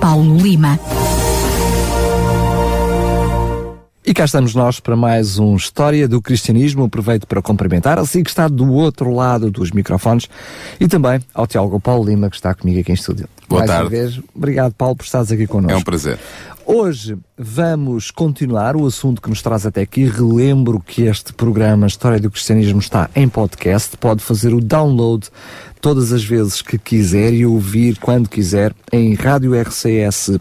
Paulo Lima. E cá estamos nós para mais um História do Cristianismo. Aproveito para cumprimentar assim que está do outro lado dos microfones e também ao Tiago Paulo Lima que está comigo aqui em estúdio. Boa mais tarde. Uma vez, obrigado Paulo por estares aqui connosco. É um prazer. Hoje vamos continuar o assunto que nos traz até aqui. Relembro que este programa História do Cristianismo está em podcast. Pode fazer o download todas as vezes que quiser e ouvir quando quiser em radiorcs.pt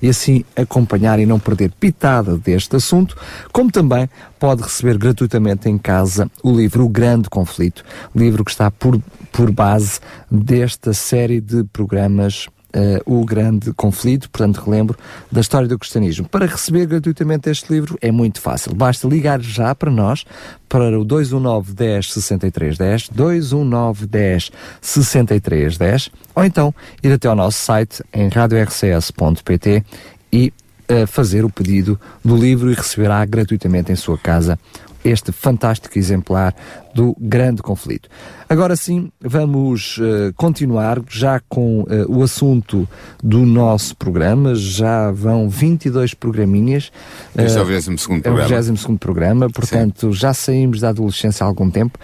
e assim acompanhar e não perder pitada deste assunto, como também pode receber gratuitamente em casa o livro O Grande Conflito, livro que está por, por base desta série de programas Uh, o grande conflito, portanto relembro, da história do cristianismo. Para receber gratuitamente este livro é muito fácil. Basta ligar já para nós, para o 219 10 63 10, 219 10 63 10, ou então ir até ao nosso site em radiorcs.pt e uh, fazer o pedido do livro e receberá gratuitamente em sua casa este fantástico exemplar do grande conflito. Agora sim, vamos uh, continuar já com uh, o assunto do nosso programa. Já vão 22 programinhas. Este é o 22 programa. É o 22 programa, portanto, sim. já saímos da adolescência há algum tempo.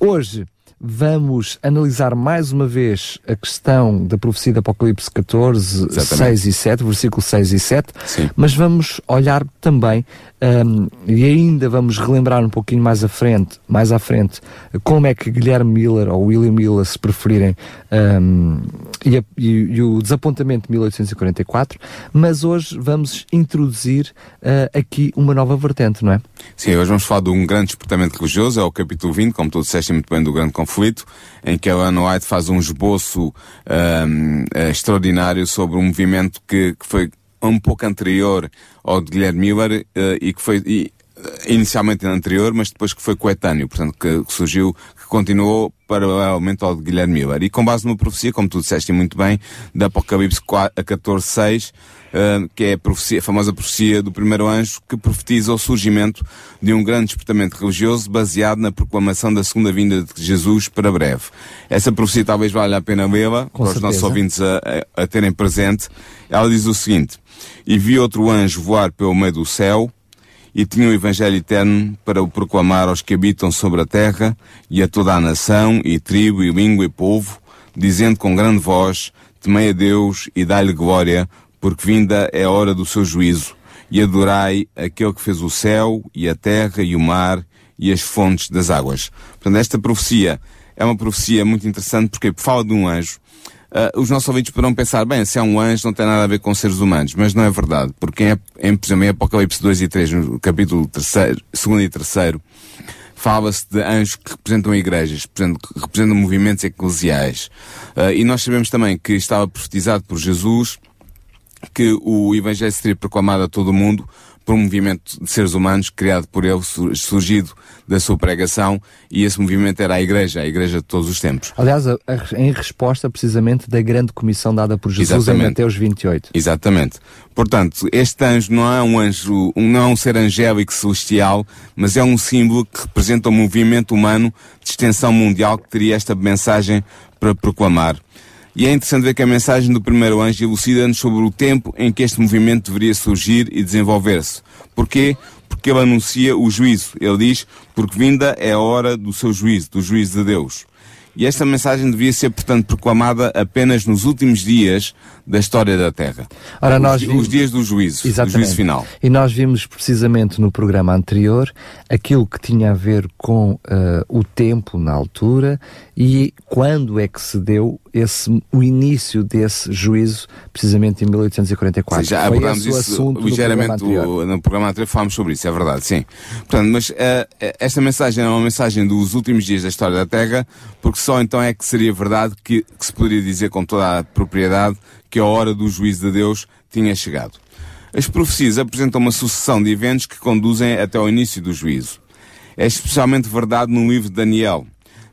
Hoje vamos analisar mais uma vez a questão da profecia de Apocalipse 14, Exatamente. 6 e 7, versículo 6 e 7, Sim. mas vamos olhar também um, e ainda vamos relembrar um pouquinho mais à frente, mais à frente, como é que Guilherme Miller ou William Miller, se preferirem, um, e, a, e, e, o desapontamento de 1844, mas hoje vamos introduzir uh, aqui uma nova vertente, não é? Sim, hoje vamos falar de um grande despertamento religioso, é o capítulo 20, como tu disseste muito bem, do grande conflito, em que Ellen White faz um esboço um, extraordinário sobre um movimento que, que foi um pouco anterior ao de Guilherme Miller uh, e que foi e, inicialmente anterior, mas depois que foi coetâneo, portanto que, que surgiu, que continuou paralelamente ao de Guilherme Miller. E com base numa profecia, como tu disseste muito bem, da Apocalipse 14.6, uh, que é a, profecia, a famosa profecia do primeiro anjo, que profetiza o surgimento de um grande despertamento religioso baseado na proclamação da segunda vinda de Jesus para breve. Essa profecia talvez valha a pena lê-la, para os nossos ouvintes a, a, a terem presente. Ela diz o seguinte, e vi outro anjo voar pelo meio do céu, e tinha o Evangelho eterno para o proclamar aos que habitam sobre a terra e a toda a nação e tribo e língua e povo, dizendo com grande voz, temei a Deus e dai-lhe glória, porque vinda é a hora do seu juízo, e adorai aquele que fez o céu e a terra e o mar e as fontes das águas. Portanto, esta profecia é uma profecia muito interessante porque fala de um anjo Uh, os nossos ouvintes poderão pensar, bem, se é um anjo não tem nada a ver com seres humanos, mas não é verdade, porque em, em, por exemplo, em Apocalipse 2 e 3, no capítulo 3, 2 e 3, fala-se de anjos que representam igrejas, que representam movimentos eclesiais. Uh, e nós sabemos também que estava profetizado por Jesus que o Evangelho seria proclamado a todo o mundo por um movimento de seres humanos criado por ele, surgido da sua pregação, e esse movimento era a Igreja, a Igreja de todos os tempos. Aliás, a, a, em resposta precisamente da grande comissão dada por Jesus Exatamente. em Mateus 28. Exatamente. Portanto, este anjo não é um anjo, não é um ser angélico celestial, mas é um símbolo que representa o um movimento humano de extensão mundial que teria esta mensagem para proclamar. E é interessante ver que a mensagem do primeiro anjo elucida-nos sobre o tempo em que este movimento deveria surgir e desenvolver-se. Porquê? Porque ele anuncia o juízo. Ele diz, porque vinda é a hora do seu juízo, do juízo de Deus. E esta mensagem devia ser, portanto, proclamada apenas nos últimos dias da história da Terra. Ora, os, nós vimos... os dias do juízo, Exatamente. do juízo final. E nós vimos precisamente no programa anterior aquilo que tinha a ver com uh, o tempo na altura e quando é que se deu esse, o início desse juízo, precisamente em 1844. Sim, já abordámos isso ligeiramente no, no programa anterior, falámos sobre isso, é verdade, sim. Portanto, mas uh, esta mensagem é uma mensagem dos últimos dias da história da Terra, porque só então é que seria verdade que, que se poderia dizer com toda a propriedade que a hora do juízo de Deus tinha chegado. As profecias apresentam uma sucessão de eventos que conduzem até ao início do juízo. É especialmente verdade no livro de Daniel,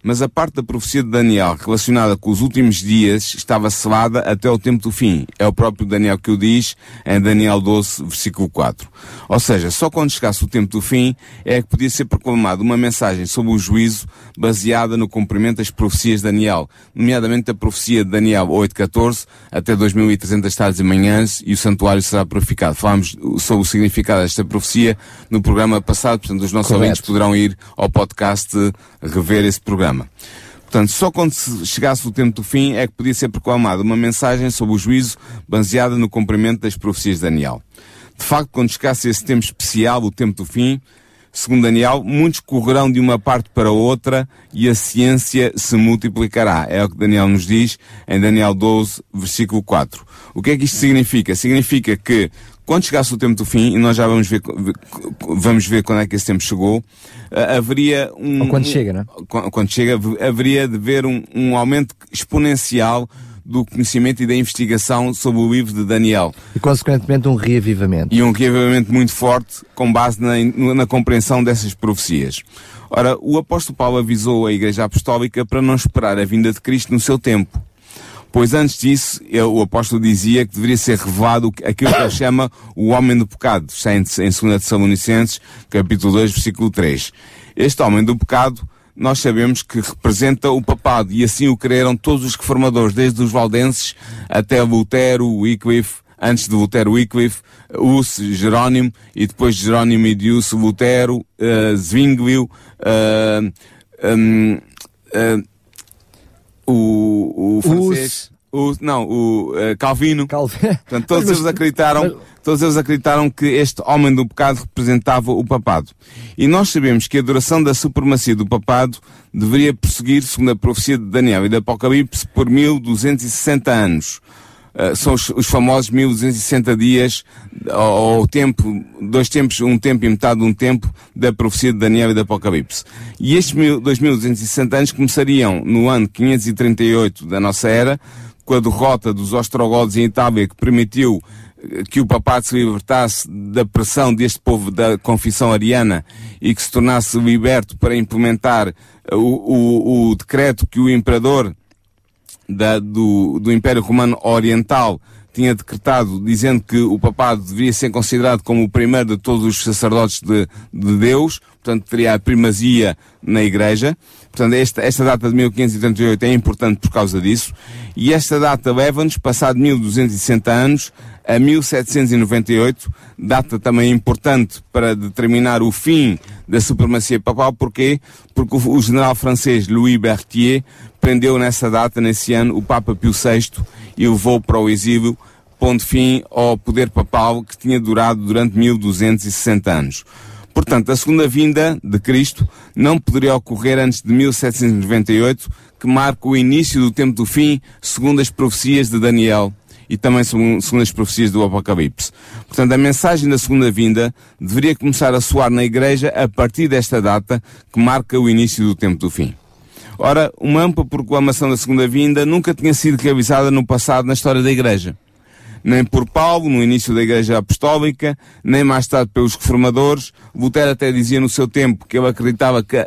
mas a parte da profecia de Daniel relacionada com os últimos dias estava selada até o tempo do fim. É o próprio Daniel que o diz em Daniel 12, versículo 4. Ou seja, só quando chegasse o tempo do fim é que podia ser proclamada uma mensagem sobre o juízo baseada no cumprimento das profecias de Daniel, nomeadamente a profecia de Daniel 8.14 até 2300 tardes e manhãs e o santuário será purificado. Falámos sobre o significado desta profecia no programa passado, portanto os nossos Correto. ouvintes poderão ir ao podcast rever esse programa. Portanto, só quando chegasse o tempo do fim é que podia ser proclamada uma mensagem sobre o juízo baseada no cumprimento das profecias de Daniel. De facto, quando chegasse esse tempo especial, o tempo do fim, segundo Daniel, muitos correrão de uma parte para outra e a ciência se multiplicará. É o que Daniel nos diz em Daniel 12, versículo 4. O que é que isto significa? Significa que quando chegasse o tempo do fim, e nós já vamos ver, vamos ver quando é que esse tempo chegou, uh, haveria um... Ou quando chega, não é? Quando chega, haveria de haver um, um aumento exponencial do conhecimento e da investigação sobre o livro de Daniel. E, consequentemente, um reavivamento. E um reavivamento muito forte com base na, na compreensão dessas profecias. Ora, o apóstolo Paulo avisou a Igreja Apostólica para não esperar a vinda de Cristo no seu tempo. Pois antes disso, o apóstolo dizia que deveria ser revelado aquilo que ele chama o homem do pecado. Está em 2 Tessalonicenses, capítulo 2, versículo 3. Este homem do pecado nós sabemos que representa o papado e assim o creram todos os reformadores, desde os valdenses até Lutero, Wycliffe, antes de Lutero, Wycliffe, Hus, Jerónimo e depois Jerónimo e de Hus, Lutero, uh, Zwinglio, uh, um, uh, o, o francês, o, não, o uh, Calvino. Calvino. Portanto, todos mas, eles acreditaram, mas... todos eles acreditaram que este homem do pecado representava o papado. E nós sabemos que a duração da supremacia do papado deveria prosseguir, segundo a profecia de Daniel e de Apocalipse, por 1260 anos. Uh, são os, os, famosos 1260 dias, ou, o tempo, dois tempos, um tempo e metade de um tempo da profecia de Daniel e do Apocalipse. E estes mil, 2260 anos começariam no ano 538 da nossa era, com a derrota dos ostrogodos em Itália, que permitiu eh, que o papado se libertasse da pressão deste povo da confissão ariana e que se tornasse liberto para implementar o, o, o decreto que o imperador da, do, do Império Romano Oriental tinha decretado dizendo que o papado deveria ser considerado como o primeiro de todos os sacerdotes de, de Deus, portanto teria a primazia na Igreja. Portanto, esta, esta data de 1538 é importante por causa disso. E esta data leva-nos, passado 1260 anos, a 1798, data também importante para determinar o fim da supremacia papal. Porquê? Porque o, o general francês Louis Berthier prendeu nessa data, nesse ano, o Papa Pio VI e o levou para o exílio, pondo fim ao poder papal que tinha durado durante 1260 anos. Portanto, a segunda vinda de Cristo não poderia ocorrer antes de 1798, que marca o início do tempo do fim, segundo as profecias de Daniel e também segundo as profecias do Apocalipse. Portanto, a mensagem da segunda vinda deveria começar a soar na Igreja a partir desta data, que marca o início do tempo do fim. Ora, uma ampla proclamação da segunda vinda nunca tinha sido realizada no passado na história da Igreja. Nem por Paulo, no início da Igreja Apostólica, nem mais tarde pelos reformadores. Lutero até dizia no seu tempo que ele acreditava que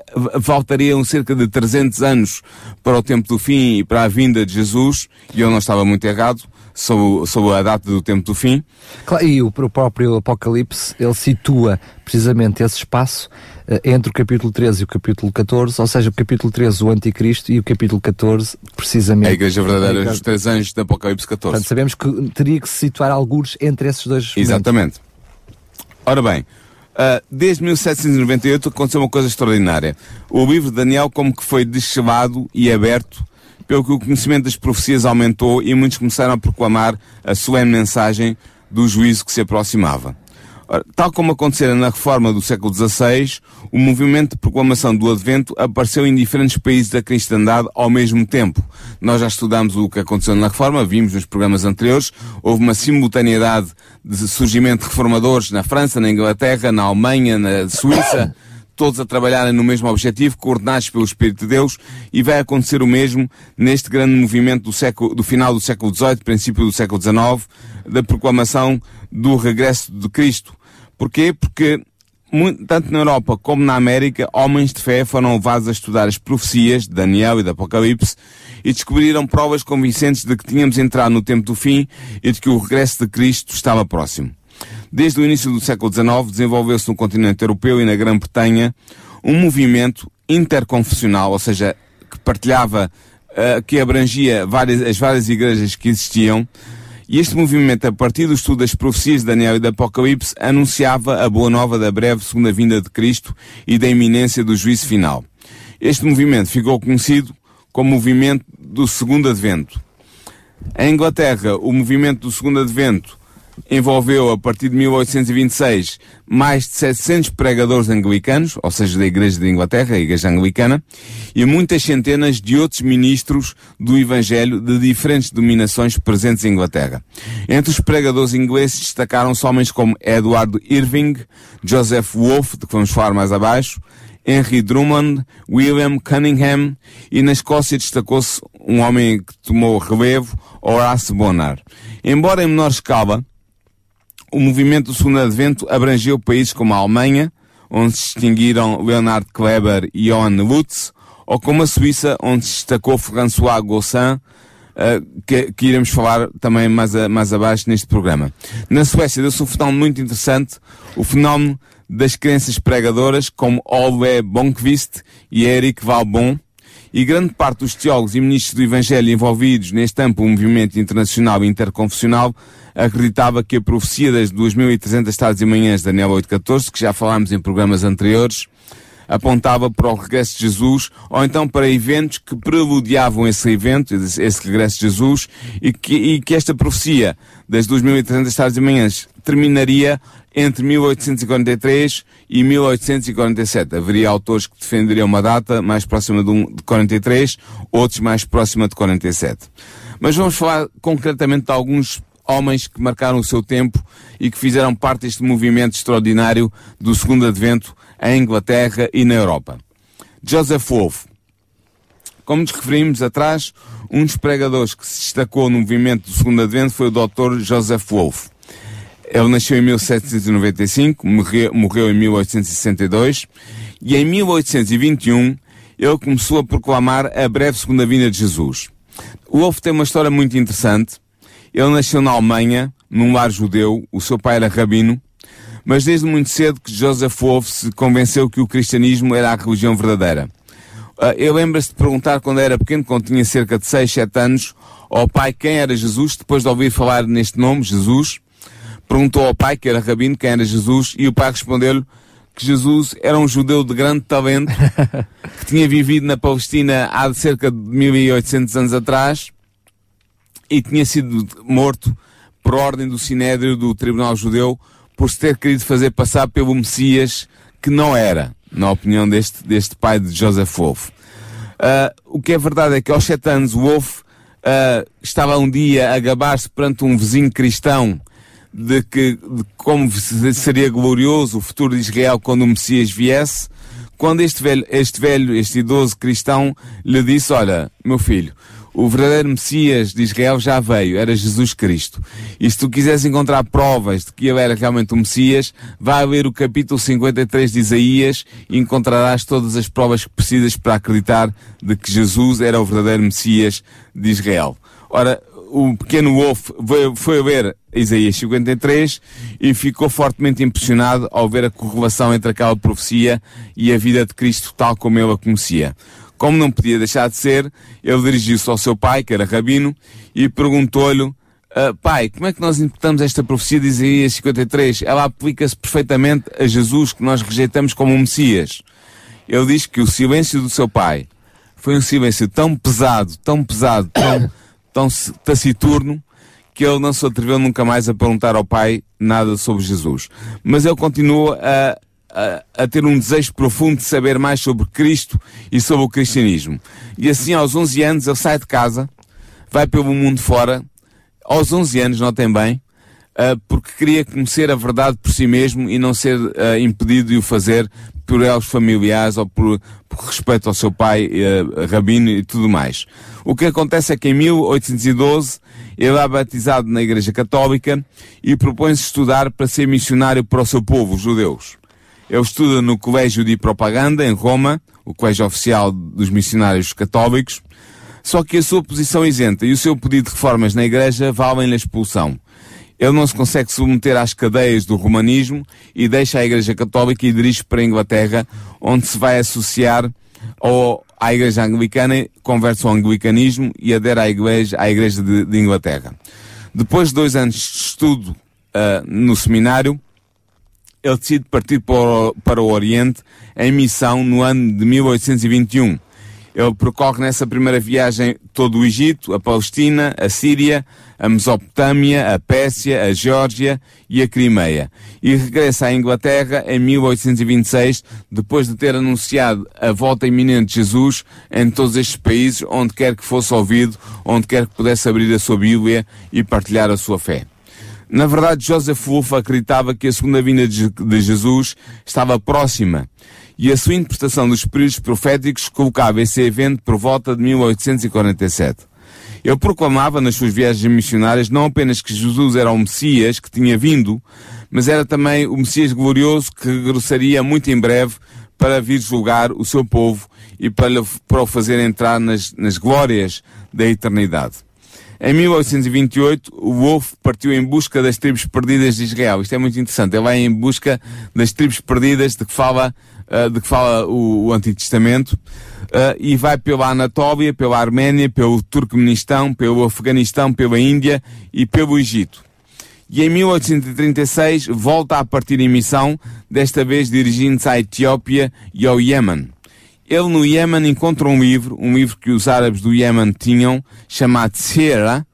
faltariam cerca de 300 anos para o tempo do fim e para a vinda de Jesus, e eu não estava muito errado sobre, sobre a data do tempo do fim. E o próprio Apocalipse, ele situa precisamente esse espaço uh, entre o capítulo 13 e o capítulo 14, ou seja, o capítulo 13 o Anticristo e o capítulo 14 precisamente... A Igreja Verdadeira, igreja... os três anjos do Apocalipse 14. Portanto, sabemos que teria que se situar alguns entre esses dois Exatamente. Ora bem, Uh, desde 1798 aconteceu uma coisa extraordinária. O livro de Daniel como que foi deschavado e aberto pelo que o conhecimento das profecias aumentou e muitos começaram a proclamar a solene mensagem do juízo que se aproximava. Tal como acontecera na reforma do século XVI, o movimento de proclamação do Advento apareceu em diferentes países da cristandade ao mesmo tempo. Nós já estudámos o que aconteceu na reforma, vimos nos programas anteriores, houve uma simultaneidade de surgimento de reformadores na França, na Inglaterra, na Alemanha, na Suíça, todos a trabalharem no mesmo objetivo, coordenados pelo Espírito de Deus, e vai acontecer o mesmo neste grande movimento do, século, do final do século XVIII, princípio do século XIX, da proclamação do regresso de Cristo. Porquê? Porque tanto na Europa como na América, homens de fé foram levados a estudar as profecias de Daniel e do Apocalipse e descobriram provas convincentes de que tínhamos entrado no tempo do fim e de que o regresso de Cristo estava próximo. Desde o início do século XIX, desenvolveu-se no continente europeu e na Grã-Bretanha um movimento interconfessional, ou seja, que partilhava, uh, que abrangia várias, as várias igrejas que existiam, e este movimento, a partir do estudo das profecias de Daniel e do Apocalipse, anunciava a boa nova da breve segunda vinda de Cristo e da iminência do juízo final. Este movimento ficou conhecido como movimento do segundo advento. Em Inglaterra, o movimento do segundo advento envolveu, a partir de 1826, mais de 700 pregadores anglicanos, ou seja, da Igreja de Inglaterra, a Igreja Anglicana, e muitas centenas de outros ministros do Evangelho de diferentes dominações presentes em Inglaterra. Entre os pregadores ingleses destacaram-se homens como Edward Irving, Joseph Wolfe, de que vamos falar mais abaixo, Henry Drummond, William Cunningham, e na Escócia destacou-se um homem que tomou relevo, Horace Bonar. Embora em menor escala, o movimento do segundo advento abrangeu países como a Alemanha, onde se distinguiram Leonard Kleber e Johann Lutz, ou como a Suíça, onde se destacou François Gossin, uh, que, que, iremos falar também mais, a, mais abaixo neste programa. Na Suécia deu-se um fenómeno muito interessante, o fenómeno das crenças pregadoras, como Olve Bonkvist e Eric Valbon, e grande parte dos teólogos e ministros do Evangelho envolvidos neste amplo movimento internacional e interconfessional acreditava que a profecia das 2.300 tardes e manhãs de Daniel 8.14, que já falámos em programas anteriores, apontava para o regresso de Jesus, ou então para eventos que preludiavam esse evento, esse regresso de Jesus, e que, e que esta profecia das 2.300 tardes e manhãs terminaria entre 1843 e 1847. Haveria autores que defenderiam uma data mais próxima de, de 43, outros mais próxima de 47. Mas vamos falar concretamente de alguns homens que marcaram o seu tempo e que fizeram parte deste movimento extraordinário do segundo advento em Inglaterra e na Europa. Joseph Wolfe. Como nos referimos atrás, um dos pregadores que se destacou no movimento do segundo advento foi o Dr. Joseph Wolfe. Ele nasceu em 1795, morreu, morreu em 1862 e em 1821 ele começou a proclamar a breve segunda vinda de Jesus. Wolff tem uma história muito interessante. Ele nasceu na Alemanha, num lar judeu, o seu pai era rabino, mas desde muito cedo que Joseph Wolff se convenceu que o cristianismo era a religião verdadeira. Uh, ele lembra-se de perguntar quando era pequeno, quando tinha cerca de 6, 7 anos, ao pai quem era Jesus, depois de ouvir falar neste nome, Jesus, perguntou ao pai, que era rabino, quem era Jesus, e o pai respondeu-lhe que Jesus era um judeu de grande talento, que tinha vivido na Palestina há cerca de 1800 anos atrás, e tinha sido morto por ordem do Sinédrio do Tribunal Judeu por se ter querido fazer passar pelo Messias que não era, na opinião deste, deste pai de Joseph Wolff. Uh, o que é verdade é que aos sete anos Wolff uh, estava um dia a gabar-se perante um vizinho cristão de que de como seria glorioso o futuro de Israel quando o Messias viesse, quando este velho, este velho, este idoso cristão lhe disse, olha, meu filho, o verdadeiro Messias de Israel já veio, era Jesus Cristo. E se tu quiseres encontrar provas de que ele era realmente o Messias, vai ler o capítulo 53 de Isaías e encontrarás todas as provas que precisas para acreditar de que Jesus era o verdadeiro Messias de Israel. Ora, o pequeno Wolf foi ver Isaías 53 e ficou fortemente impressionado ao ver a correlação entre aquela profecia e a vida de Cristo tal como ele a conhecia. Como não podia deixar de ser, ele dirigiu-se ao seu pai, que era rabino, e perguntou-lhe, uh, pai, como é que nós interpretamos esta profecia de Isaías 53? Ela aplica-se perfeitamente a Jesus, que nós rejeitamos como um Messias. Ele diz que o silêncio do seu pai foi um silêncio tão pesado, tão pesado, tão tão taciturno, que ele não se atreveu nunca mais a perguntar ao pai nada sobre Jesus. Mas ele continua a, a, a, ter um desejo profundo de saber mais sobre Cristo e sobre o cristianismo. E assim, aos 11 anos, ele sai de casa, vai pelo mundo fora, aos 11 anos, notem bem, uh, porque queria conhecer a verdade por si mesmo e não ser uh, impedido de o fazer por elos familiares ou por, por respeito ao seu pai, uh, rabino e tudo mais. O que acontece é que em 1812 ele é batizado na Igreja Católica e propõe-se estudar para ser missionário para o seu povo, os judeus. Ele estuda no Colégio de Propaganda, em Roma, o colégio oficial dos missionários católicos, só que a sua posição isenta e o seu pedido de reformas na Igreja valem-lhe a expulsão. Ele não se consegue submeter às cadeias do romanismo e deixa a Igreja Católica e dirige para a Inglaterra, onde se vai associar ao, à Igreja Anglicana, converte ao anglicanismo e adere à Igreja, à igreja de, de Inglaterra. Depois de dois anos de estudo uh, no seminário, ele decide partir para o, para o Oriente em missão no ano de 1821. Ele percorre nessa primeira viagem todo o Egito, a Palestina, a Síria, a Mesopotâmia, a Pérsia, a Geórgia e a Crimeia. E regressa à Inglaterra em 1826, depois de ter anunciado a volta iminente de Jesus em todos estes países, onde quer que fosse ouvido, onde quer que pudesse abrir a sua Bíblia e partilhar a sua fé. Na verdade, Joseph Wolff acreditava que a segunda vinda de Jesus estava próxima e a sua interpretação dos períodos proféticos colocava esse evento por volta de 1847. Ele proclamava nas suas viagens missionárias não apenas que Jesus era o Messias que tinha vindo, mas era também o Messias glorioso que regressaria muito em breve para vir julgar o seu povo e para, para o fazer entrar nas, nas glórias da eternidade. Em 1828, o Wolf partiu em busca das tribos perdidas de Israel. Isto é muito interessante. Ele vai em busca das tribos perdidas de que fala, uh, de que fala o, o Antigo Testamento. Uh, e vai pela Anatólia, pela Arménia, pelo Turcomenistão, pelo Afeganistão, pela Índia e pelo Egito. E em 1836 volta a partir em missão, desta vez dirigindo-se à Etiópia e ao Iêmen. Ele no Iêmen encontra um livro, um livro que os árabes do Iêmen tinham, chamado Sierra,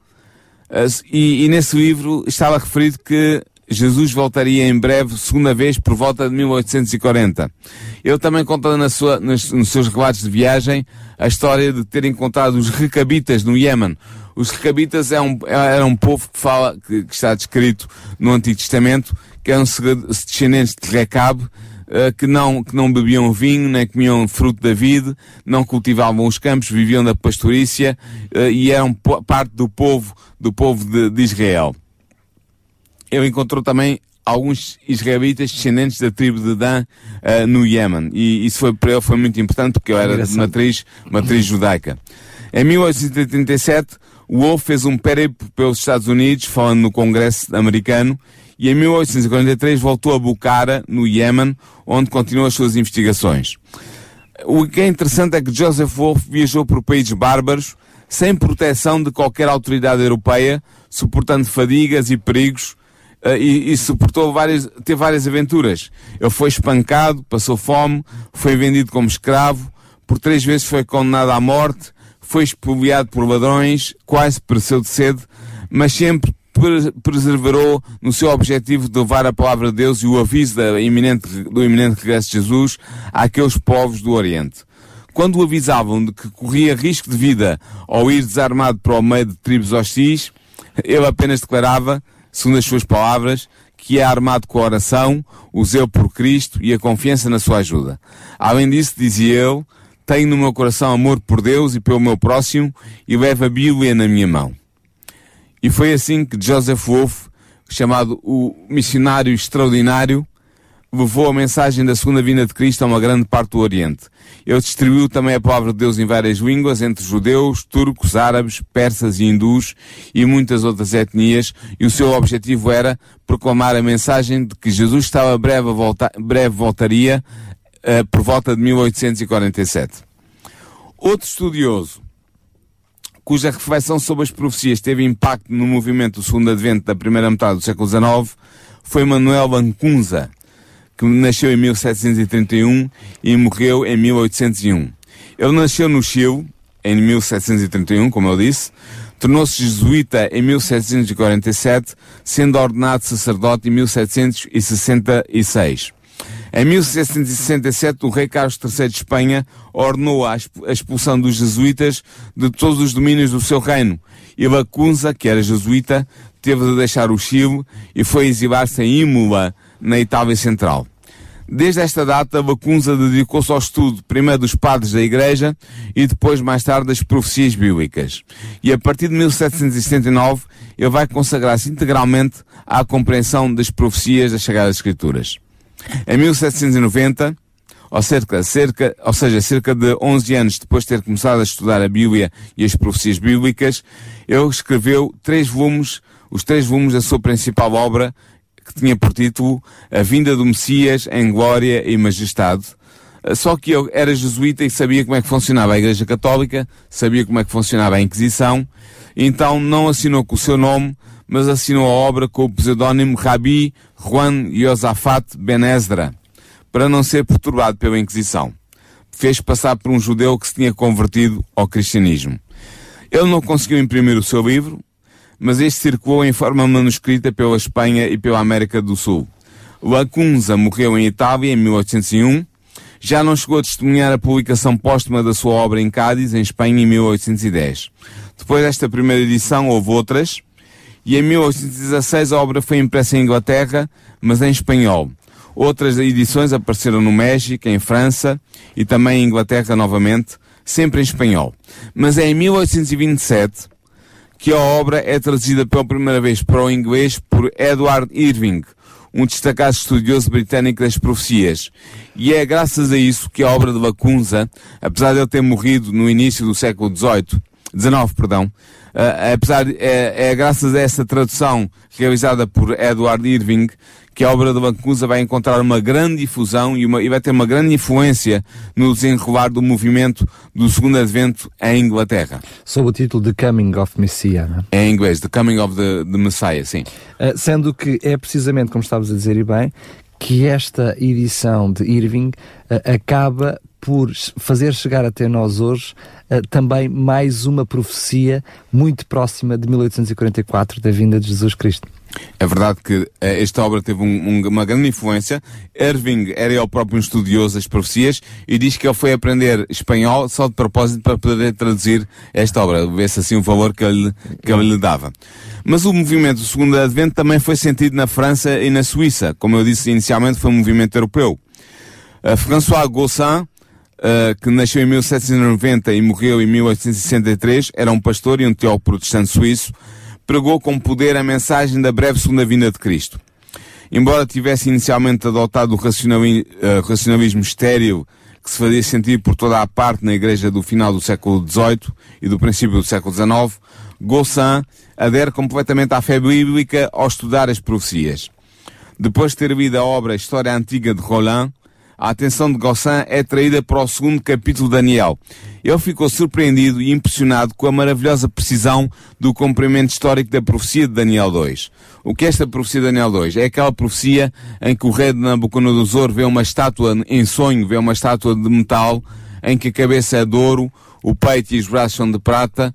e, e nesse livro estava referido que Jesus voltaria em breve, segunda vez, por volta de 1840. Ele também conta na sua, nos, nos, seus relatos de viagem a história de ter encontrado os recabitas no Iêmen. Os recabitas é um, era um povo que fala, que, que está descrito no Antigo Testamento, que eram descendentes de Recabe, que, não, que não bebiam vinho, nem comiam fruto da vide, não cultivavam os campos, viviam da pastorícia uh, e eram parte do povo, do povo de, de Israel. Ele encontrou também alguns israelitas descendentes da tribo de Dan uh, no Iêmen. E isso foi, para ele foi muito importante porque ele era de matriz, matriz judaica. Em 1837, Wolf fez um périplo pelos Estados Unidos, falando no Congresso americano, e em 1843 voltou a Bukhara, no Iêmen, onde continuou as suas investigações. O que é interessante é que Joseph Wolff viajou por países bárbaros, sem proteção de qualquer autoridade europeia, suportando fadigas e perigos, uh, e, e, suportou várias, teve várias aventuras. Ele foi espancado, passou fome, foi vendido como escravo, por três vezes foi condenado à morte, foi expoliado por ladrões, quase pereceu de sede, mas sempre perseverou no seu objetivo de levar a palavra de Deus e o aviso da iminente, do iminente regresso de Jesus àqueles povos do Oriente. Quando o avisavam de que corria risco de vida ao ir desarmado para o meio de tribos hostis, ele apenas declarava, segundo as suas palavras, que é armado com a oração, o zelo por Cristo e a confiança na sua ajuda. Além disso, dizia ele, tenho no meu coração amor por Deus e pelo meu próximo e levo a Bíblia na minha mão. E foi assim que Joseph Wolff, chamado o missionário extraordinário, levou a mensagem da segunda vinda de Cristo a uma grande parte do Oriente. Ele distribuiu também a palavra de Deus em várias línguas, entre judeus, turcos, árabes, persas e hindus e muitas outras etnias, e o seu objetivo era proclamar a mensagem de que Jesus estava breve, volta, breve voltaria uh, por volta de 1847. Outro estudioso, cuja reflexão sobre as profecias teve impacto no movimento do segundo advento da primeira metade do século XIX, foi Manuel Bancunza, que nasceu em 1731 e morreu em 1801. Ele nasceu no Chile, em 1731, como eu disse, Tornou-se jesuíta em 1747, sendo ordenado sacerdote em 1766. Em 1767, o rei Carlos III de Espanha ordenou a expulsão dos jesuítas de todos os domínios do seu reino, e Lacunza, que era jesuíta, teve de deixar o Chile e foi exilar-se em Imola, na Itália Central. Desde esta data, Lacunza dedicou-se ao estudo primeiro dos padres da Igreja e depois, mais tarde, das profecias bíblicas. E a partir de 1779, ele vai consagrar-se integralmente à compreensão das profecias das Sagradas Escrituras. Em 1790, ou, cerca, cerca, ou seja, cerca de 11 anos depois de ter começado a estudar a Bíblia e as profecias bíblicas, ele escreveu três volumes, os três volumes da sua principal obra, que tinha por título A Vinda do Messias em Glória e Majestade. Só que ele era jesuíta e sabia como é que funcionava a Igreja Católica, sabia como é que funcionava a Inquisição, então não assinou com o seu nome, mas assinou a obra com o pseudónimo Rabi Juan Yosafat Ben Ezra, para não ser perturbado pela Inquisição. Fez passar por um judeu que se tinha convertido ao cristianismo. Ele não conseguiu imprimir o seu livro, mas este circulou em forma manuscrita pela Espanha e pela América do Sul. Lacunza morreu em Itália em 1801. Já não chegou a testemunhar a publicação póstuma da sua obra em Cádiz, em Espanha, em 1810. Depois desta primeira edição, houve outras, e em 1816 a obra foi impressa em Inglaterra, mas em espanhol. Outras edições apareceram no México, em França e também em Inglaterra novamente, sempre em espanhol. Mas é em 1827 que a obra é traduzida pela primeira vez para o inglês por Edward Irving, um destacado estudioso britânico das profecias. E é graças a isso que a obra de Lacunza, apesar de ele ter morrido no início do século XVIII, XIX, perdão, uh, apesar é, é graças a essa tradução realizada por Edward Irving que a obra de Lacunza vai encontrar uma grande difusão e, uma, e vai ter uma grande influência no desenrolar do movimento do segundo advento em Inglaterra. Sob o título The Coming of Messiah, é? Em inglês, The Coming of the, the Messiah, sim. Uh, sendo que é precisamente, como estavas a dizer e bem, que esta edição de Irving uh, acaba por fazer chegar até nós hoje também mais uma profecia muito próxima de 1844 da vinda de Jesus Cristo. É verdade que uh, esta obra teve um, um, uma grande influência. Irving era ele próprio um estudioso das profecias e diz que ele foi aprender espanhol só de propósito para poder traduzir esta obra. Vê-se assim o valor que ele, que ele lhe dava. Mas o movimento do segundo advento também foi sentido na França e na Suíça. Como eu disse inicialmente, foi um movimento europeu. Uh, François Gossin, Uh, que nasceu em 1790 e morreu em 1863, era um pastor e um teólogo protestante suíço, pregou com poder a mensagem da breve segunda vinda de Cristo. Embora tivesse inicialmente adotado o racionalismo, uh, racionalismo estéril que se fazia sentir por toda a parte na igreja do final do século XVIII e do princípio do século XIX, Gossin adere completamente à fé bíblica ao estudar as profecias. Depois de ter lido a obra História Antiga de Roland, a atenção de Gossin é traída para o segundo capítulo de Daniel. Ele ficou surpreendido e impressionado com a maravilhosa precisão do cumprimento histórico da profecia de Daniel 2. O que é esta profecia de Daniel 2? É aquela profecia em que o rei de Nabucodonosor vê uma estátua em sonho, vê uma estátua de metal, em que a cabeça é de ouro, o peito e os braços são de prata,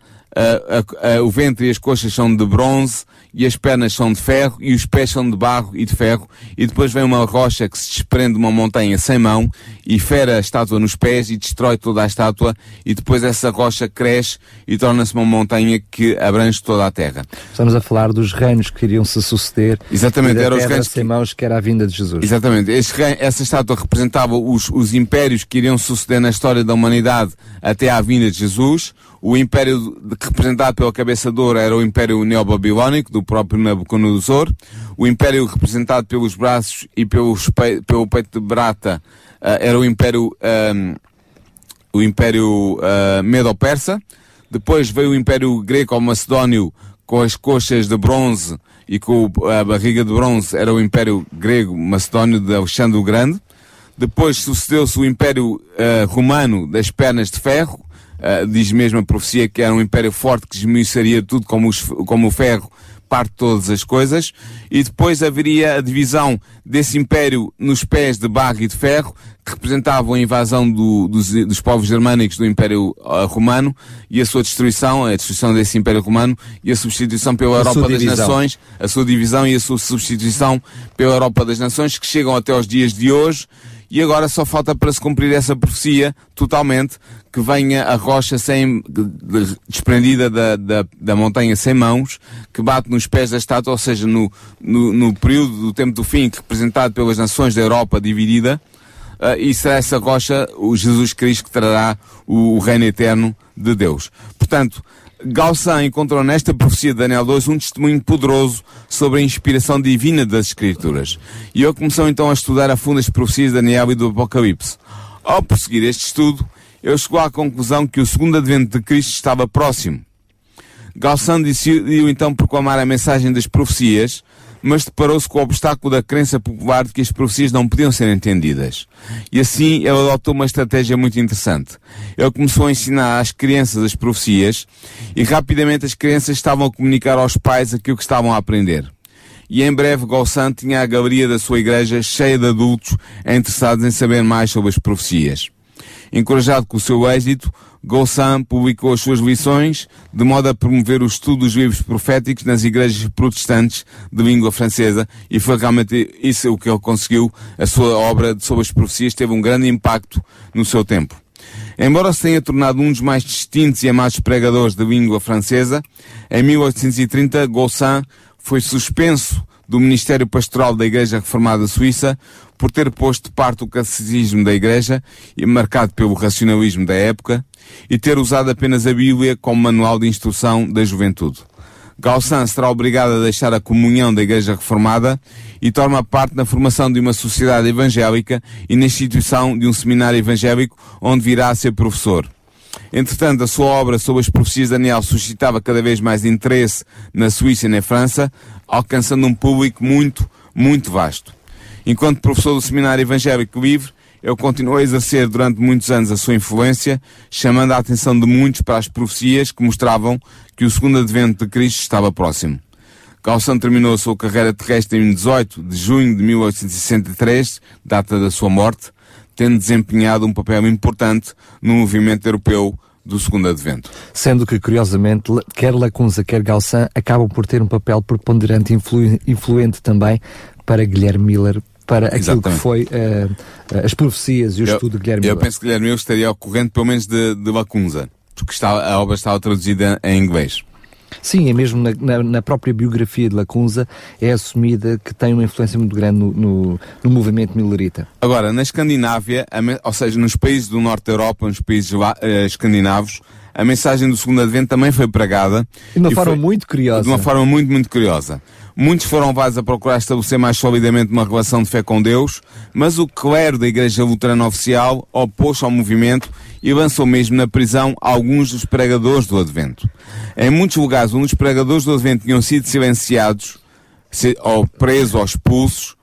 o ventre e as coxas são de bronze, e as pernas são de ferro e os pés são de barro e de ferro e depois vem uma rocha que se desprende de uma montanha sem mão e fera a estátua nos pés e destrói toda a estátua e depois essa rocha cresce e torna-se uma montanha que abrange toda a terra. Estamos a falar dos reinos que iriam se suceder. Exatamente, eram os reinos sem que... mãos que era a vinda de Jesus. Exatamente, reino, essa estátua representava os, os impérios que iriam suceder na história da humanidade até à vinda de Jesus. O império representado pela cabeça de ouro era o império neobabilónico, do próprio Nabucodonosor. O império representado pelos braços e pelos pe pelo peito de Brata uh, era o império, um, o império uh, Medo-Persa. Depois veio o império greco-macedónio com as coxas de bronze e com a barriga de bronze era o império grego-macedónio de Alexandre o Grande. Depois sucedeu-se o império uh, romano das pernas de ferro, Uh, diz mesmo a profecia que era um império forte que esmiuçaria tudo como, os, como o ferro parte de todas as coisas, e depois haveria a divisão desse império nos pés de barro e de ferro, que representavam a invasão do, dos, dos, povos germânicos do Império uh, Romano e a sua destruição, a destruição desse Império Romano e a substituição pela a Europa das Nações, a sua divisão e a sua substituição pela Europa das Nações, que chegam até aos dias de hoje, e agora só falta para se cumprir essa profecia totalmente que venha a rocha sem, de, desprendida da, da, da, montanha sem mãos, que bate nos pés da estátua, ou seja, no, no, no período do tempo do fim, representado pelas nações da Europa dividida, uh, e será essa rocha o Jesus Cristo que trará o, o reino eterno de Deus. Portanto, Galsan encontrou nesta profecia de Daniel 2 um testemunho poderoso sobre a inspiração divina das Escrituras. E ele começou então a estudar a fundo as profecias de Daniel e do Apocalipse. Ao prosseguir este estudo, ele chegou à conclusão que o segundo advento de Cristo estava próximo. Galsan decidiu então proclamar a mensagem das profecias, mas deparou-se com o obstáculo da crença popular de que as profecias não podiam ser entendidas. E assim ele adotou uma estratégia muito interessante. Ele começou a ensinar às crianças as profecias e rapidamente as crianças estavam a comunicar aos pais aquilo que estavam a aprender. E em breve Golsan tinha a galeria da sua igreja cheia de adultos interessados em saber mais sobre as profecias. Encorajado com o seu êxito, Golsan publicou as suas lições de modo a promover o estudo dos livros proféticos nas igrejas protestantes de língua francesa e foi realmente isso o que ele conseguiu. A sua obra sobre as profecias teve um grande impacto no seu tempo. Embora se tenha tornado um dos mais distintos e amados pregadores de língua francesa, em 1830 Golsan foi suspenso do Ministério Pastoral da Igreja Reformada Suíça por ter posto de parte o catecismo da Igreja, marcado pelo racionalismo da época, e ter usado apenas a Bíblia como manual de instrução da juventude. Galsan será obrigado a deixar a comunhão da Igreja Reformada e toma parte na formação de uma sociedade evangélica e na instituição de um seminário evangélico onde virá a ser professor. Entretanto, a sua obra sobre as profecias de Daniel suscitava cada vez mais interesse na Suíça e na França, alcançando um público muito, muito vasto. Enquanto professor do Seminário Evangélico Livre, ele continuou a exercer durante muitos anos a sua influência, chamando a atenção de muitos para as profecias que mostravam que o segundo advento de Cristo estava próximo. Calção terminou a sua carreira terrestre em 18 de junho de 1863, data da sua morte, tendo desempenhado um papel importante no movimento europeu do segundo advento. Sendo que, curiosamente, quer Lacunza, quer Galsan acabam por ter um papel preponderante e influ influente também para Guilherme Miller para aquilo Exatamente. que foi uh, as profecias e o eu, estudo de Guilherme Eu penso que Guilherme Miller estaria ocorrente pelo menos de, de Lacunza, porque está, a obra estava traduzida em inglês. Sim, é mesmo na, na, na, própria biografia de Lacunza é assumida que tem uma influência muito grande no, no, no movimento milerita. Agora, na Escandinávia, a, ou seja, nos países do norte da Europa, nos países uh, escandinavos, a mensagem do segundo advento também foi pregada. De uma forma foi, muito curiosa. De uma forma muito, muito curiosa. Muitos foram levados a procurar estabelecer mais solidamente uma relação de fé com Deus, mas o clero da Igreja Luterana Oficial opôs-se ao movimento e lançou mesmo na prisão alguns dos pregadores do Advento. Em muitos lugares, um dos pregadores do Advento tinham sido silenciados, ou presos ou expulsos,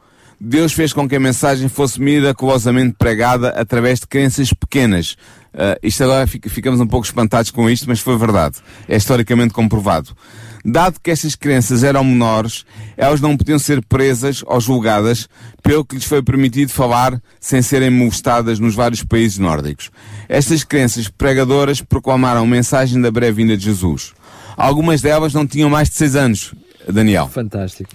Deus fez com que a mensagem fosse miraculosamente pregada através de crenças pequenas. Uh, isto agora ficamos um pouco espantados com isto, mas foi verdade. É historicamente comprovado. Dado que estas crenças eram menores, elas não podiam ser presas ou julgadas, pelo que lhes foi permitido falar sem serem molestadas nos vários países nórdicos. Estas crenças pregadoras proclamaram a mensagem da breve vinda de Jesus. Algumas delas não tinham mais de seis anos, Daniel. Fantástico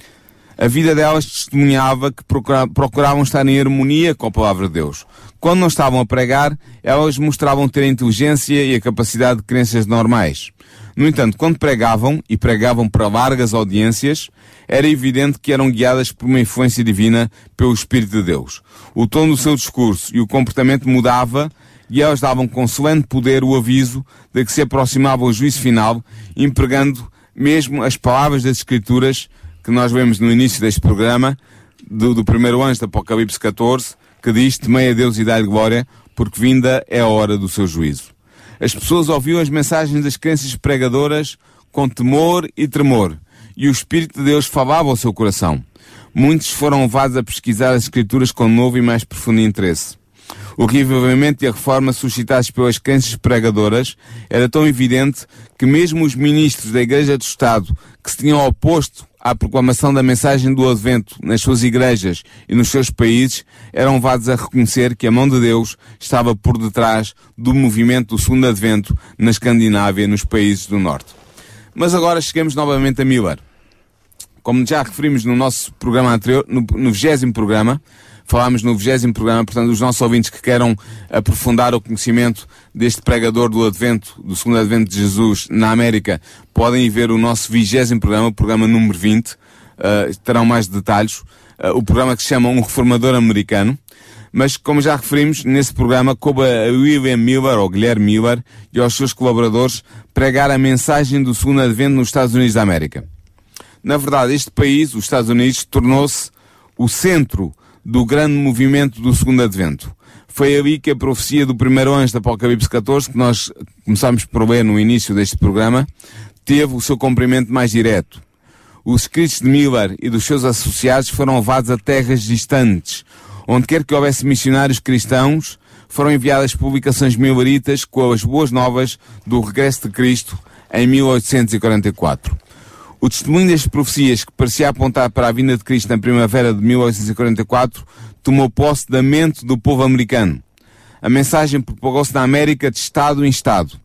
a vida delas testemunhava que procuravam estar em harmonia com a palavra de Deus. Quando não estavam a pregar, elas mostravam ter a inteligência e a capacidade de crenças normais. No entanto, quando pregavam, e pregavam para largas audiências, era evidente que eram guiadas por uma influência divina pelo Espírito de Deus. O tom do seu discurso e o comportamento mudava e elas davam com solene poder o aviso de que se aproximava o juízo final, empregando mesmo as palavras das Escrituras que nós vemos no início deste programa, do, do primeiro anjo de Apocalipse 14, que diz, temei a Deus e dai-lhe glória, porque vinda é a hora do seu juízo. As pessoas ouviam as mensagens das crenças pregadoras com temor e tremor, e o Espírito de Deus falava ao seu coração. Muitos foram levados a pesquisar as Escrituras com novo e mais profundo interesse. O revivamento e a reforma suscitados pelas crenças pregadoras era tão evidente que mesmo os ministros da Igreja do Estado que se tinham oposto à proclamação da mensagem do Advento nas suas igrejas e nos seus países eram levados a reconhecer que a mão de Deus estava por detrás do movimento do segundo Advento na Escandinávia e nos países do Norte. Mas agora chegamos novamente a Miller. Como já referimos no nosso programa anterior, no, no 20 programa, falámos no 20 programa, portanto, os nossos ouvintes que queiram aprofundar o conhecimento deste pregador do Advento, do segundo Advento de Jesus na América, podem ver o nosso 20 programa, o programa número 20, uh, terão mais detalhes. Uh, o programa que se chama Um Reformador Americano. Mas, como já referimos, nesse programa coube a William Miller, ou Guilherme Miller, e aos seus colaboradores pregar a mensagem do segundo Advento nos Estados Unidos da América. Na verdade, este país, os Estados Unidos, tornou-se o centro do grande movimento do segundo advento. Foi ali que a profecia do primeiro anjo da Apocalipse 14, que nós começámos por ler no início deste programa, teve o seu cumprimento mais direto. Os escritos de Miller e dos seus associados foram levados a terras distantes. Onde quer que houvesse missionários cristãos, foram enviadas publicações milleritas com as boas novas do regresso de Cristo em 1844. O testemunho das profecias que parecia apontar para a vinda de Cristo na primavera de 1844 tomou posse da mente do povo americano. A mensagem propagou-se na América de Estado em Estado.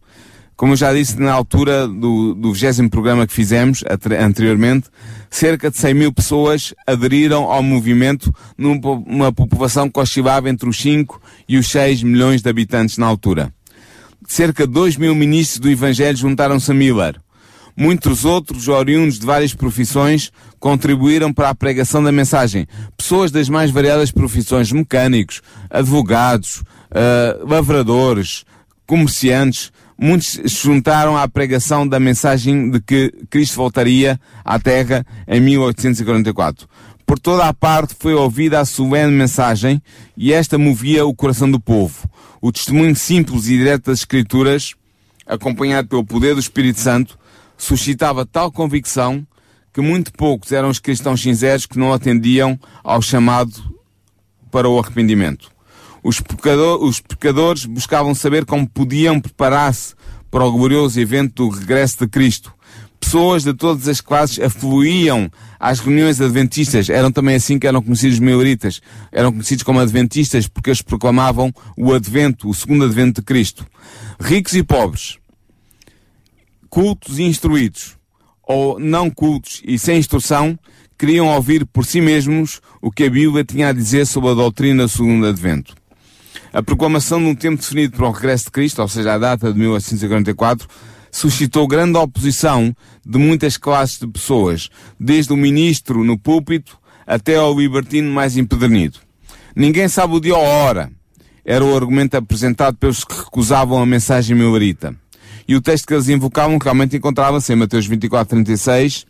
Como eu já disse na altura do, do 20 programa que fizemos anteriormente, cerca de 100 mil pessoas aderiram ao movimento numa população que oscilava entre os 5 e os 6 milhões de habitantes na altura. Cerca de 2 mil ministros do Evangelho juntaram-se a Miller. Muitos outros, oriundos de várias profissões, contribuíram para a pregação da mensagem. Pessoas das mais variadas profissões, mecânicos, advogados, uh, lavradores, comerciantes, muitos se juntaram à pregação da mensagem de que Cristo voltaria à Terra em 1844. Por toda a parte foi ouvida a solene mensagem e esta movia o coração do povo. O testemunho simples e direto das Escrituras, acompanhado pelo poder do Espírito Santo, suscitava tal convicção que muito poucos eram os cristãos sinceros que não atendiam ao chamado para o arrependimento. Os, pecador, os pecadores buscavam saber como podiam preparar-se para o glorioso evento do regresso de Cristo. Pessoas de todas as classes afluíam às reuniões adventistas. Eram também assim que eram conhecidos os maioristas. Eram conhecidos como adventistas porque eles proclamavam o advento, o segundo advento de Cristo. Ricos e pobres, cultos e instruídos, ou não cultos e sem instrução, queriam ouvir por si mesmos o que a Bíblia tinha a dizer sobre a doutrina do segundo advento. A proclamação de um tempo definido para o regresso de Cristo, ou seja, a data de 1844, suscitou grande oposição de muitas classes de pessoas, desde o ministro no púlpito até ao libertino mais empedernido. Ninguém sabe o dia ou a hora. Era o argumento apresentado pelos que recusavam a mensagem milarita. E o texto que eles invocavam realmente encontrava-se em Mateus 24, 36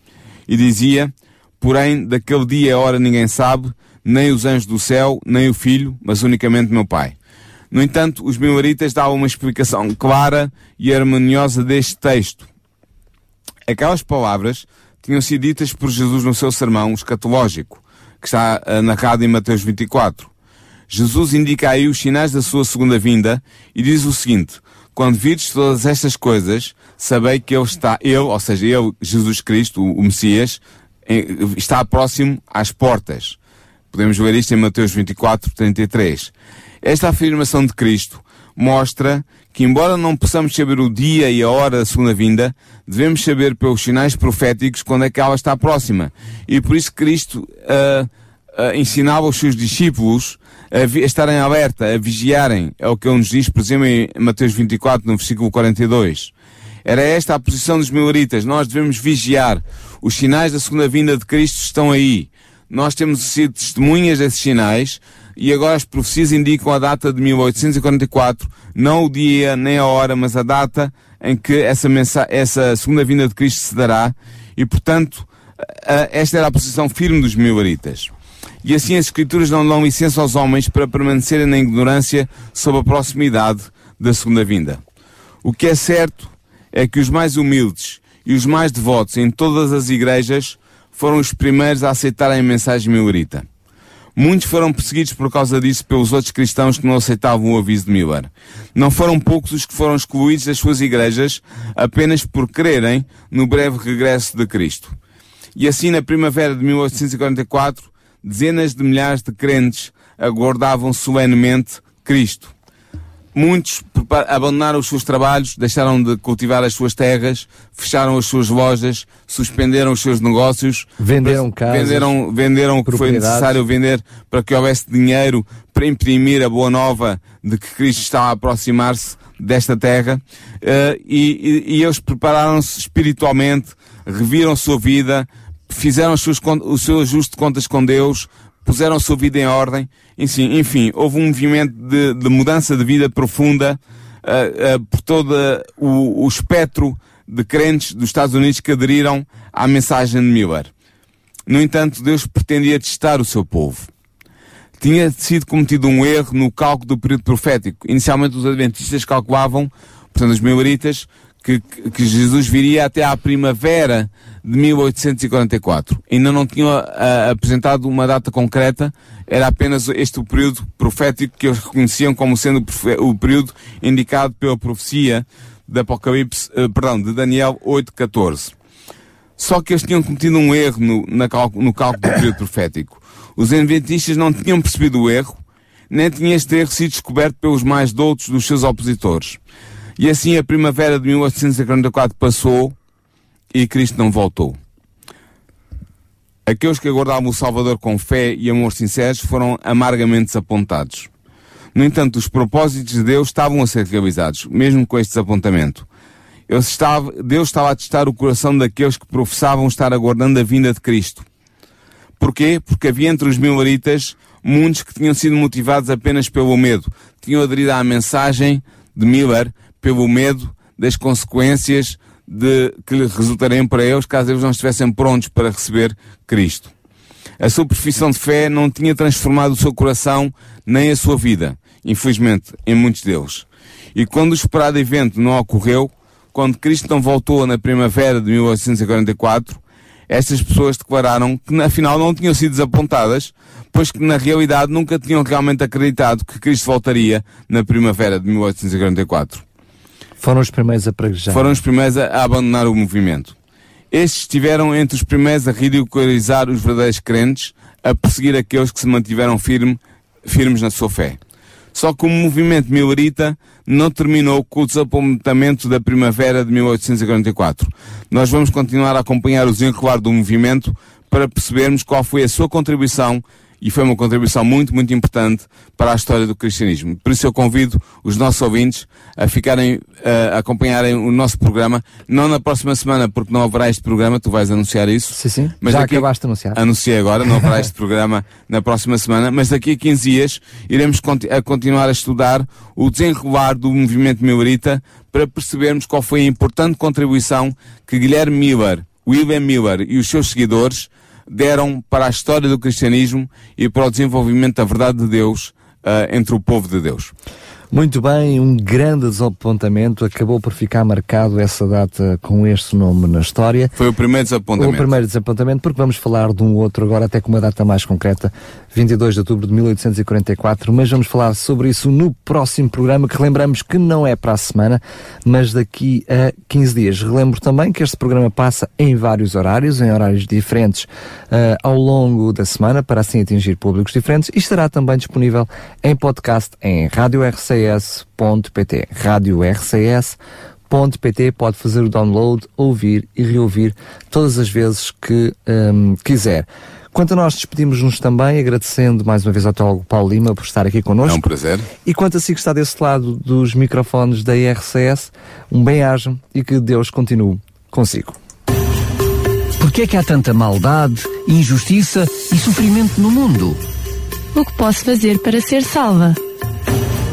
e dizia: Porém, daquele dia e hora ninguém sabe, nem os anjos do céu, nem o filho, mas unicamente meu Pai. No entanto, os milaritas davam uma explicação clara e harmoniosa deste texto. Aquelas palavras tinham sido ditas por Jesus no seu sermão escatológico, que está eh, narrado em Mateus 24. Jesus indica aí os sinais da sua segunda vinda e diz o seguinte: quando virdes todas estas coisas, sabei que ele está, ele, ou seja, ele, Jesus Cristo, o, Messias, está próximo às portas. Podemos ver isto em Mateus 24, 33. Esta afirmação de Cristo mostra que, embora não possamos saber o dia e a hora da segunda vinda, devemos saber pelos sinais proféticos quando é que ela está próxima. E por isso Cristo uh, uh, ensinava os seus discípulos a, estarem alerta, a vigiarem, é o que ele nos diz, por exemplo, em Mateus 24, no versículo 42. Era esta a posição dos milaritas. Nós devemos vigiar. Os sinais da segunda vinda de Cristo estão aí. Nós temos sido testemunhas desses sinais e agora as profecias indicam a data de 1844, não o dia nem a hora, mas a data em que essa, essa segunda vinda de Cristo se dará e, portanto, esta era a posição firme dos milaritas e assim as Escrituras não dão licença aos homens para permanecerem na ignorância sobre a proximidade da segunda vinda. O que é certo é que os mais humildes e os mais devotos em todas as igrejas foram os primeiros a aceitarem a mensagem milerita. Muitos foram perseguidos por causa disso pelos outros cristãos que não aceitavam o aviso de Miller. Não foram poucos os que foram excluídos das suas igrejas apenas por crerem no breve regresso de Cristo. E assim, na primavera de 1844, dezenas de milhares de crentes aguardavam solenemente Cristo. Muitos abandonaram os seus trabalhos, deixaram de cultivar as suas terras, fecharam as suas lojas, suspenderam os seus negócios, venderam casas, venderam, venderam o que foi necessário vender para que houvesse dinheiro para imprimir a boa nova de que Cristo estava a aproximar-se desta terra, uh, e, e, e eles prepararam-se espiritualmente, reviram a sua vida, fizeram os seus, o seu ajuste de contas com Deus, puseram a sua vida em ordem, enfim, enfim houve um movimento de, de mudança de vida profunda uh, uh, por todo o, o espectro de crentes dos Estados Unidos que aderiram à mensagem de Miller. No entanto, Deus pretendia testar o seu povo. Tinha sido cometido um erro no cálculo do período profético. Inicialmente os adventistas calculavam, portanto os mileritas, que, que Jesus viria até à primavera de 1844. Ainda não tinham uh, apresentado uma data concreta, era apenas este o período profético que eles reconheciam como sendo o, período indicado pela profecia de Apocalipse, uh, perdão, de Daniel 8:14. Só que eles tinham cometido um erro no, na cálculo, no cálculo do período profético. Os adventistas não tinham percebido o erro, nem tinha este erro sido descoberto pelos mais doutos dos seus opositores. E assim a primavera de 1844 passou e Cristo não voltou. Aqueles que aguardavam o Salvador com fé e amor sinceros foram amargamente desapontados. No entanto, os propósitos de Deus estavam a ser realizados, mesmo com este desapontamento. Estava, Deus estava a testar o coração daqueles que professavam estar aguardando a vinda de Cristo. Porquê? Porque havia entre os milaritas muitos que tinham sido motivados apenas pelo medo. Tinham aderido à mensagem de Miller pelo medo das consequências de, que resultariam para eles caso eles não estivessem prontos para receber Cristo. A sua profissão de fé não tinha transformado o seu coração nem a sua vida, infelizmente, em muitos deles. E quando o esperado evento não ocorreu, quando Cristo não voltou na primavera de 1844, estas pessoas declararam que afinal não tinham sido desapontadas, pois que na realidade nunca tinham realmente acreditado que Cristo voltaria na primavera de 1844. Foram os primeiros a praguejar. Foram os primeiros a abandonar o movimento. Estes estiveram entre os primeiros a ridicularizar os verdadeiros crentes, a perseguir aqueles que se mantiveram firme, firmes na sua fé. Só que o movimento milerita não terminou com o desapontamento da primavera de 1844. Nós vamos continuar a acompanhar o desenrolar do movimento para percebermos qual foi a sua contribuição e foi uma contribuição muito, muito importante para a história do cristianismo. Por isso eu convido os nossos ouvintes a ficarem, a acompanharem o nosso programa, não na próxima semana, porque não haverá este programa, tu vais anunciar isso. Sim, sim. Mas Já acabaste de anunciar. Anunciei agora, não haverá este programa na próxima semana, mas daqui a 15 dias iremos a continuar a estudar o desenrolar do movimento milerita para percebermos qual foi a importante contribuição que Guilherme Miller, William Miller e os seus seguidores deram para a história do cristianismo e para o desenvolvimento da verdade de Deus uh, entre o povo de Deus. Muito bem, um grande desapontamento. Acabou por ficar marcado essa data com este nome na história. Foi o primeiro desapontamento. O primeiro desapontamento, porque vamos falar de um outro agora, até com uma data mais concreta, 22 de outubro de 1844. Mas vamos falar sobre isso no próximo programa, que lembramos que não é para a semana, mas daqui a 15 dias. Relembro também que este programa passa em vários horários, em horários diferentes, uh, ao longo da semana, para assim atingir públicos diferentes, e estará também disponível em podcast em Rádio RCA rcs.pt. Rádio rcs.pt pode fazer o download, ouvir e reouvir todas as vezes que um, quiser. Quanto a nós, despedimos-nos também, agradecendo mais uma vez ao teólogo Paulo Lima por estar aqui connosco. É um prazer. E quanto a si que está desse lado dos microfones da IRCS, um bem-aja e que Deus continue consigo. Porquê é que há tanta maldade, injustiça e sofrimento no mundo? O que posso fazer para ser salva?